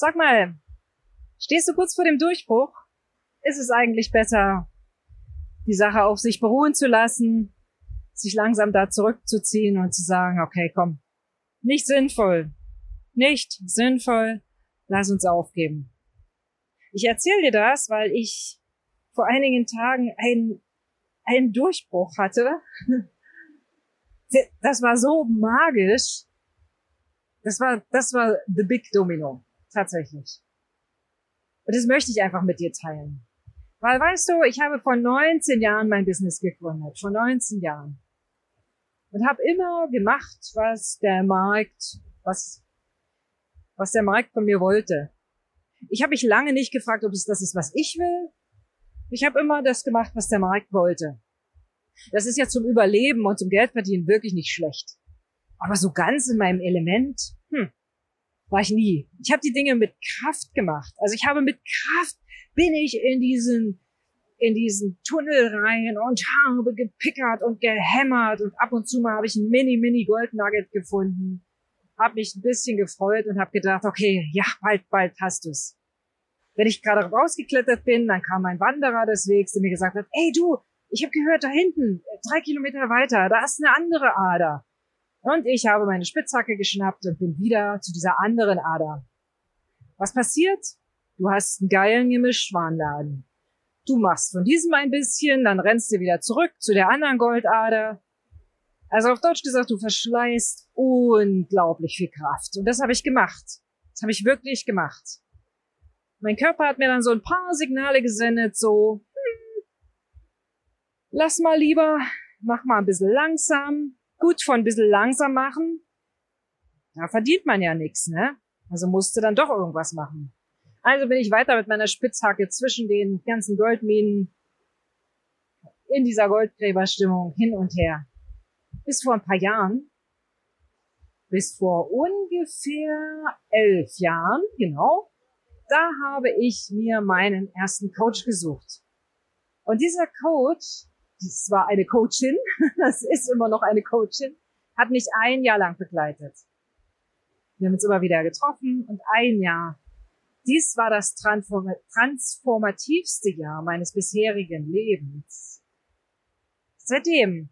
Sag mal, stehst du kurz vor dem Durchbruch? Ist es eigentlich besser, die Sache auf sich beruhen zu lassen, sich langsam da zurückzuziehen und zu sagen, okay, komm, nicht sinnvoll, nicht sinnvoll, lass uns aufgeben. Ich erzähle dir das, weil ich vor einigen Tagen einen, einen Durchbruch hatte. Das war so magisch. Das war, das war the big domino. Tatsächlich. Und das möchte ich einfach mit dir teilen. Weil, weißt du, ich habe vor 19 Jahren mein Business gegründet. Vor 19 Jahren. Und habe immer gemacht, was der Markt, was, was der Markt von mir wollte. Ich habe mich lange nicht gefragt, ob es das ist, was ich will. Ich habe immer das gemacht, was der Markt wollte. Das ist ja zum Überleben und zum Geldverdienen wirklich nicht schlecht. Aber so ganz in meinem Element, hm, war ich nie. Ich habe die Dinge mit Kraft gemacht. Also ich habe mit Kraft bin ich in diesen in diesen Tunnel rein und habe gepickert und gehämmert und ab und zu mal habe ich ein mini mini Goldnugget gefunden, habe mich ein bisschen gefreut und habe gedacht, okay, ja, bald bald hast du's. Wenn ich gerade rausgeklettert bin, dann kam ein Wanderer des Wegs, der mir gesagt hat, ey du, ich habe gehört, da hinten, drei Kilometer weiter, da ist eine andere Ader. Und ich habe meine Spitzhacke geschnappt und bin wieder zu dieser anderen Ader. Was passiert? Du hast einen geilen Gemischwarenladen. Du machst von diesem ein bisschen, dann rennst du wieder zurück zu der anderen Goldader. Also auf Deutsch gesagt, du verschleißt unglaublich viel Kraft. Und das habe ich gemacht. Das habe ich wirklich gemacht. Mein Körper hat mir dann so ein paar Signale gesendet, so, hm, lass mal lieber, mach mal ein bisschen langsam, gut von ein bisschen langsam machen. Da verdient man ja nichts, ne? Also musste dann doch irgendwas machen. Also bin ich weiter mit meiner Spitzhacke zwischen den ganzen Goldminen in dieser Goldgräberstimmung hin und her. Bis vor ein paar Jahren, bis vor ungefähr elf Jahren, genau, da habe ich mir meinen ersten Coach gesucht. Und dieser Coach das war eine Coachin, das ist immer noch eine Coachin, hat mich ein Jahr lang begleitet. Wir haben uns immer wieder getroffen und ein Jahr. Dies war das transformativste Jahr meines bisherigen Lebens. Seitdem,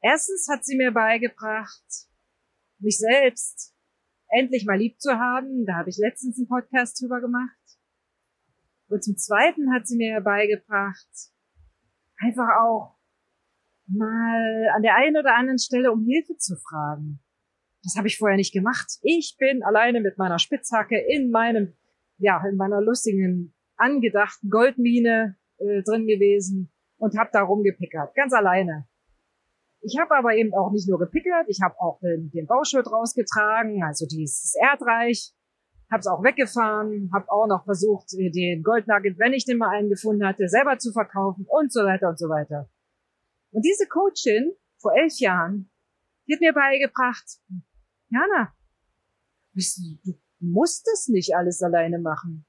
erstens hat sie mir beigebracht, mich selbst endlich mal lieb zu haben. Da habe ich letztens einen Podcast drüber gemacht. Und zum Zweiten hat sie mir beigebracht, einfach auch mal an der einen oder anderen Stelle um Hilfe zu fragen. Das habe ich vorher nicht gemacht. Ich bin alleine mit meiner Spitzhacke in meinem, ja, in meiner lustigen, angedachten Goldmine äh, drin gewesen und habe da rumgepickert, ganz alleine. Ich habe aber eben auch nicht nur gepickert, ich habe auch den, den Bauschutt rausgetragen, also dieses Erdreich, habe es auch weggefahren, habe auch noch versucht, den Goldnugget, wenn ich den mal einen gefunden hatte, selber zu verkaufen und so weiter und so weiter. Und diese Coachin vor elf Jahren, die hat mir beigebracht, Jana, du musst das nicht alles alleine machen.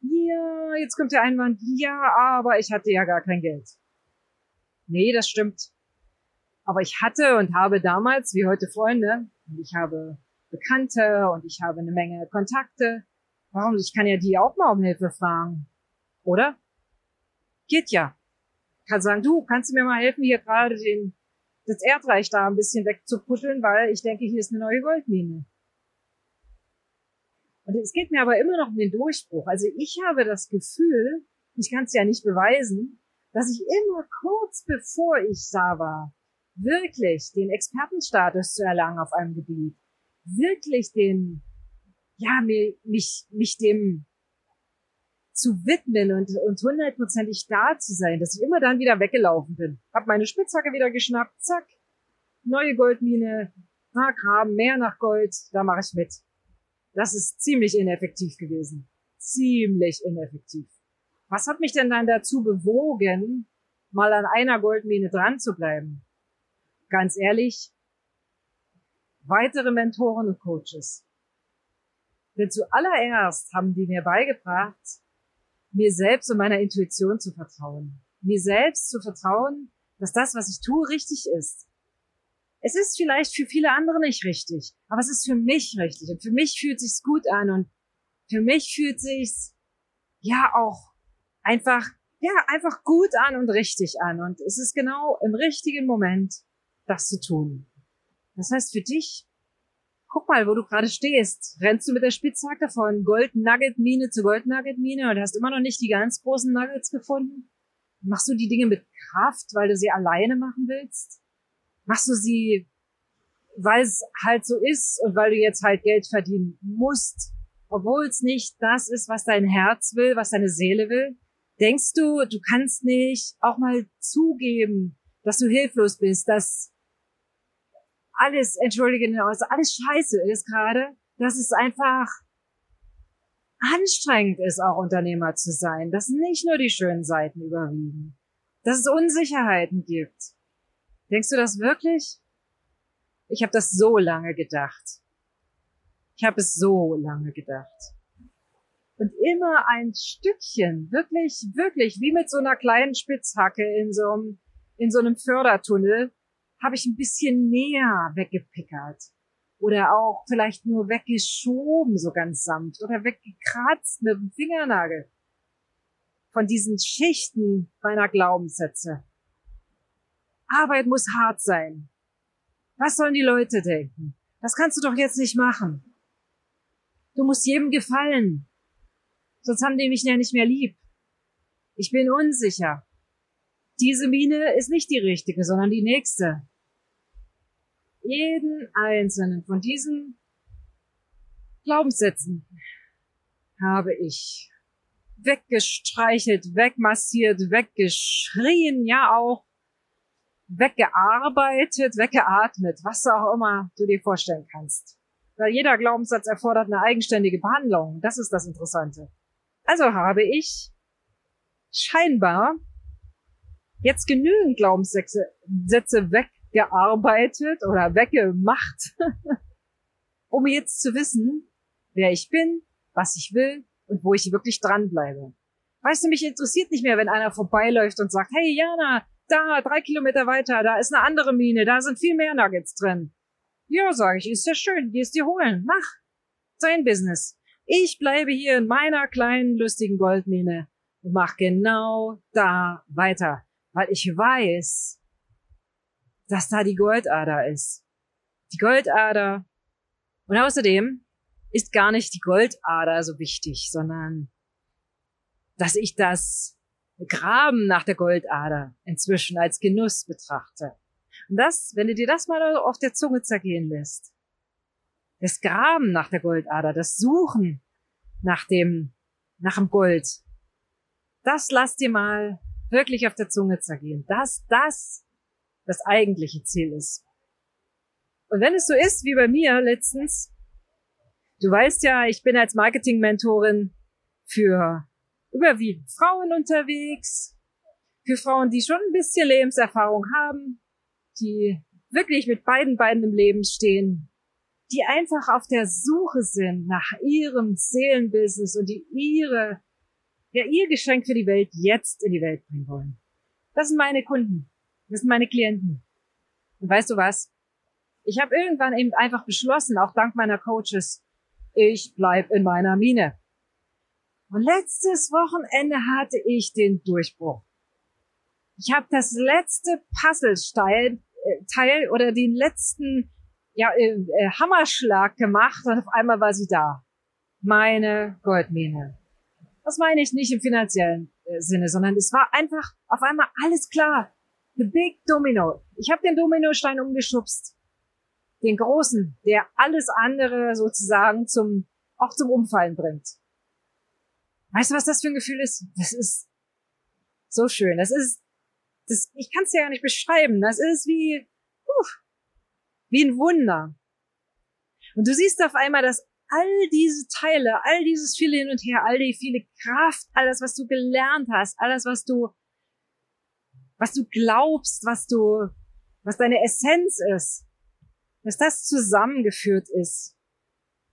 Ja, jetzt kommt der Einwand, ja, aber ich hatte ja gar kein Geld. Nee, das stimmt. Aber ich hatte und habe damals, wie heute Freunde, und ich habe Bekannte und ich habe eine Menge Kontakte. Warum? Ich kann ja die auch mal um Hilfe fragen. Oder? Geht ja. Ich kann sagen, du, kannst du mir mal helfen, hier gerade den, das Erdreich da ein bisschen wegzuputteln, weil ich denke, hier ist eine neue Goldmine. Und es geht mir aber immer noch um den Durchbruch. Also ich habe das Gefühl, ich kann es ja nicht beweisen, dass ich immer kurz bevor ich da war, wirklich den Expertenstatus zu erlangen auf einem Gebiet, wirklich den, ja, mir, mich, mich dem zu widmen und, und hundertprozentig da zu sein, dass ich immer dann wieder weggelaufen bin. Hab meine Spitzhacke wieder geschnappt, zack, neue Goldmine, da graben, mehr nach Gold, da mache ich mit. Das ist ziemlich ineffektiv gewesen. Ziemlich ineffektiv. Was hat mich denn dann dazu bewogen, mal an einer Goldmine dran zu bleiben? Ganz ehrlich, weitere Mentoren und Coaches. Denn zuallererst haben die mir beigebracht, mir selbst und meiner Intuition zu vertrauen. Mir selbst zu vertrauen, dass das, was ich tue, richtig ist. Es ist vielleicht für viele andere nicht richtig, aber es ist für mich richtig und für mich fühlt sich's gut an und Für mich fühlt sich's ja auch einfach, ja, einfach gut an und richtig an. Und es ist genau im richtigen Moment, das zu tun. Das heißt für dich, guck mal, wo du gerade stehst. Rennst du mit der Spitzhacke von Gold Nugget Mine zu Gold Nugget Mine und hast immer noch nicht die ganz großen Nuggets gefunden? Machst du die Dinge mit Kraft, weil du sie alleine machen willst? Machst du sie, weil es halt so ist und weil du jetzt halt Geld verdienen musst, obwohl es nicht das ist, was dein Herz will, was deine Seele will? Denkst du, du kannst nicht auch mal zugeben, dass du hilflos bist, dass alles, entschuldige den alles scheiße ist gerade, dass es einfach anstrengend ist, auch Unternehmer zu sein, dass nicht nur die schönen Seiten überwiegen, dass es Unsicherheiten gibt. Denkst du das wirklich? Ich habe das so lange gedacht. Ich habe es so lange gedacht. Und immer ein Stückchen, wirklich, wirklich, wie mit so einer kleinen Spitzhacke in so einem, in so einem Fördertunnel, habe ich ein bisschen näher weggepickert. Oder auch vielleicht nur weggeschoben, so ganz sanft. Oder weggekratzt mit dem Fingernagel. Von diesen Schichten meiner Glaubenssätze. Arbeit muss hart sein. Was sollen die Leute denken? Das kannst du doch jetzt nicht machen. Du musst jedem gefallen. Sonst haben die mich ja nicht mehr lieb. Ich bin unsicher. Diese Mine ist nicht die richtige, sondern die nächste jeden einzelnen von diesen Glaubenssätzen habe ich weggestreichelt, wegmassiert, weggeschrien, ja auch weggearbeitet, weggeatmet, was auch immer du dir vorstellen kannst. Weil jeder Glaubenssatz erfordert eine eigenständige Behandlung. Das ist das Interessante. Also habe ich scheinbar jetzt genügend Glaubenssätze Sätze weg gearbeitet oder weggemacht, um jetzt zu wissen, wer ich bin, was ich will und wo ich wirklich dranbleibe. Weißt du, mich interessiert nicht mehr, wenn einer vorbeiläuft und sagt, hey Jana, da, drei Kilometer weiter, da ist eine andere Mine, da sind viel mehr Nuggets drin. Ja, sage ich, ist ja schön, gehst dir holen, mach. Dein Business. Ich bleibe hier in meiner kleinen, lustigen Goldmine und mach genau da weiter, weil ich weiß, dass da die Goldader ist. Die Goldader. Und außerdem ist gar nicht die Goldader so wichtig, sondern dass ich das Graben nach der Goldader inzwischen als Genuss betrachte. Und das, wenn du dir das mal auf der Zunge zergehen lässt, das Graben nach der Goldader, das Suchen nach dem, nach dem Gold, das lass dir mal wirklich auf der Zunge zergehen. Das, das das eigentliche Ziel ist. Und wenn es so ist wie bei mir letztens, du weißt ja, ich bin als Marketing-Mentorin für überwiegend Frauen unterwegs, für Frauen, die schon ein bisschen Lebenserfahrung haben, die wirklich mit beiden Beinen im Leben stehen, die einfach auf der Suche sind nach ihrem Seelenbusiness und die ihre, ja, ihr Geschenk für die Welt jetzt in die Welt bringen wollen. Das sind meine Kunden. Das sind meine Klienten. Und weißt du was? Ich habe irgendwann eben einfach beschlossen, auch dank meiner Coaches, ich bleib in meiner Mine. Und letztes Wochenende hatte ich den Durchbruch. Ich habe das letzte Puzzlesteil äh, Teil oder den letzten ja, äh, äh, Hammerschlag gemacht und auf einmal war sie da. Meine Goldmine. Das meine ich nicht im finanziellen äh, Sinne, sondern es war einfach auf einmal alles klar. The Big Domino. Ich habe den Dominostein umgeschubst. Den großen, der alles andere sozusagen zum, auch zum Umfallen bringt. Weißt du, was das für ein Gefühl ist? Das ist so schön. Das ist, das, ich kann es ja nicht beschreiben. Das ist wie, uh, wie ein Wunder. Und du siehst auf einmal, dass all diese Teile, all dieses viele hin und her, all die viele Kraft, alles, was du gelernt hast, alles, was du was du glaubst, was du, was deine Essenz ist, dass das zusammengeführt ist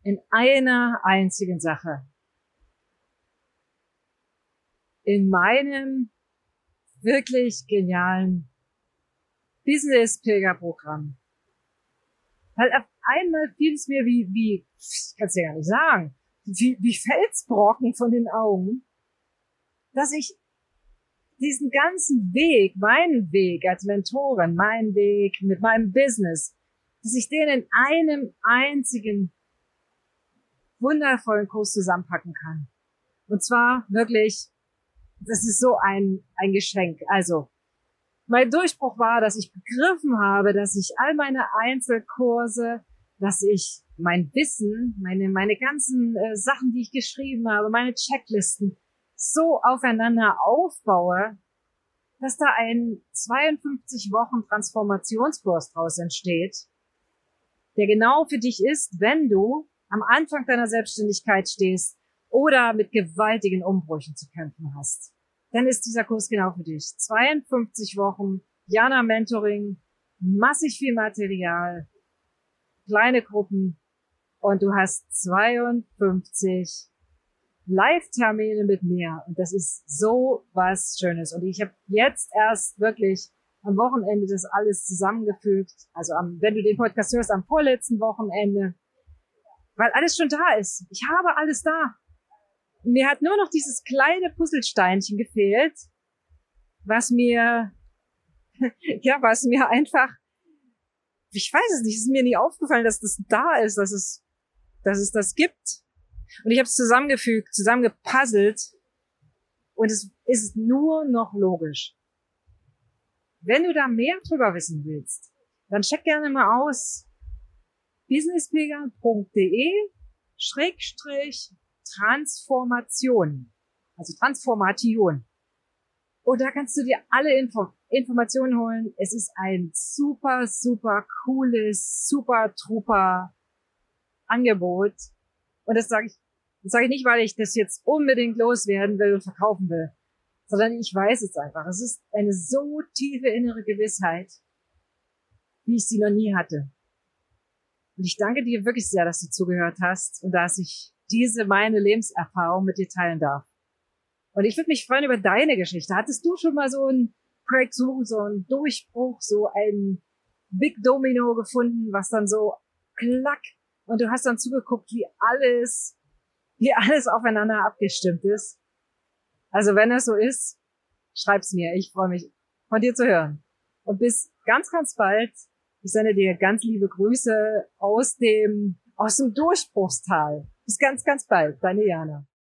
in einer einzigen Sache. In meinem wirklich genialen Business-Pilger-Programm. Weil auf einmal fiel es mir wie, wie, ich kann es ja gar nicht sagen, wie, wie Felsbrocken von den Augen, dass ich diesen ganzen Weg, meinen Weg als Mentorin, meinen Weg mit meinem Business, dass ich den in einem einzigen wundervollen Kurs zusammenpacken kann. Und zwar wirklich, das ist so ein, ein Geschenk. Also, mein Durchbruch war, dass ich begriffen habe, dass ich all meine Einzelkurse, dass ich mein Wissen, meine, meine ganzen äh, Sachen, die ich geschrieben habe, meine Checklisten so aufeinander aufbaue, dass da ein 52 Wochen Transformationskurs draus entsteht, der genau für dich ist, wenn du am Anfang deiner Selbstständigkeit stehst oder mit gewaltigen Umbrüchen zu kämpfen hast. Dann ist dieser Kurs genau für dich. 52 Wochen, Jana Mentoring, massig viel Material, kleine Gruppen und du hast 52 Live-Termine mit mir. Und das ist so was Schönes. Und ich habe jetzt erst wirklich am Wochenende das alles zusammengefügt. Also am, wenn du den Podcast hörst, am vorletzten Wochenende. Weil alles schon da ist. Ich habe alles da. Mir hat nur noch dieses kleine Puzzlesteinchen gefehlt, was mir, ja, was mir einfach, ich weiß es nicht, es ist mir nie aufgefallen, dass das da ist, dass es, dass es das gibt. Und ich habe es zusammengefügt, zusammengepuzzelt und es ist nur noch logisch. Wenn du da mehr drüber wissen willst, dann check gerne mal aus businesspilgern.de Schrägstrich Transformation. Also Transformation. Und da kannst du dir alle Info Informationen holen. Es ist ein super, super cooles, super truper Angebot. Und das sage ich, das sage ich nicht, weil ich das jetzt unbedingt loswerden will und verkaufen will, sondern ich weiß es einfach. Es ist eine so tiefe innere Gewissheit, wie ich sie noch nie hatte. Und ich danke dir wirklich sehr, dass du zugehört hast und dass ich diese meine Lebenserfahrung mit dir teilen darf. Und ich würde mich freuen über deine Geschichte. Hattest du schon mal so ein Breakthrough, so ein Durchbruch, so ein Big Domino gefunden, was dann so klack und du hast dann zugeguckt, wie alles, wie alles aufeinander abgestimmt ist. Also wenn es so ist, schreib's mir. Ich freue mich, von dir zu hören. Und bis ganz, ganz bald. Ich sende dir ganz liebe Grüße aus dem, aus dem Durchbruchstal. Bis ganz, ganz bald. Deine Jana.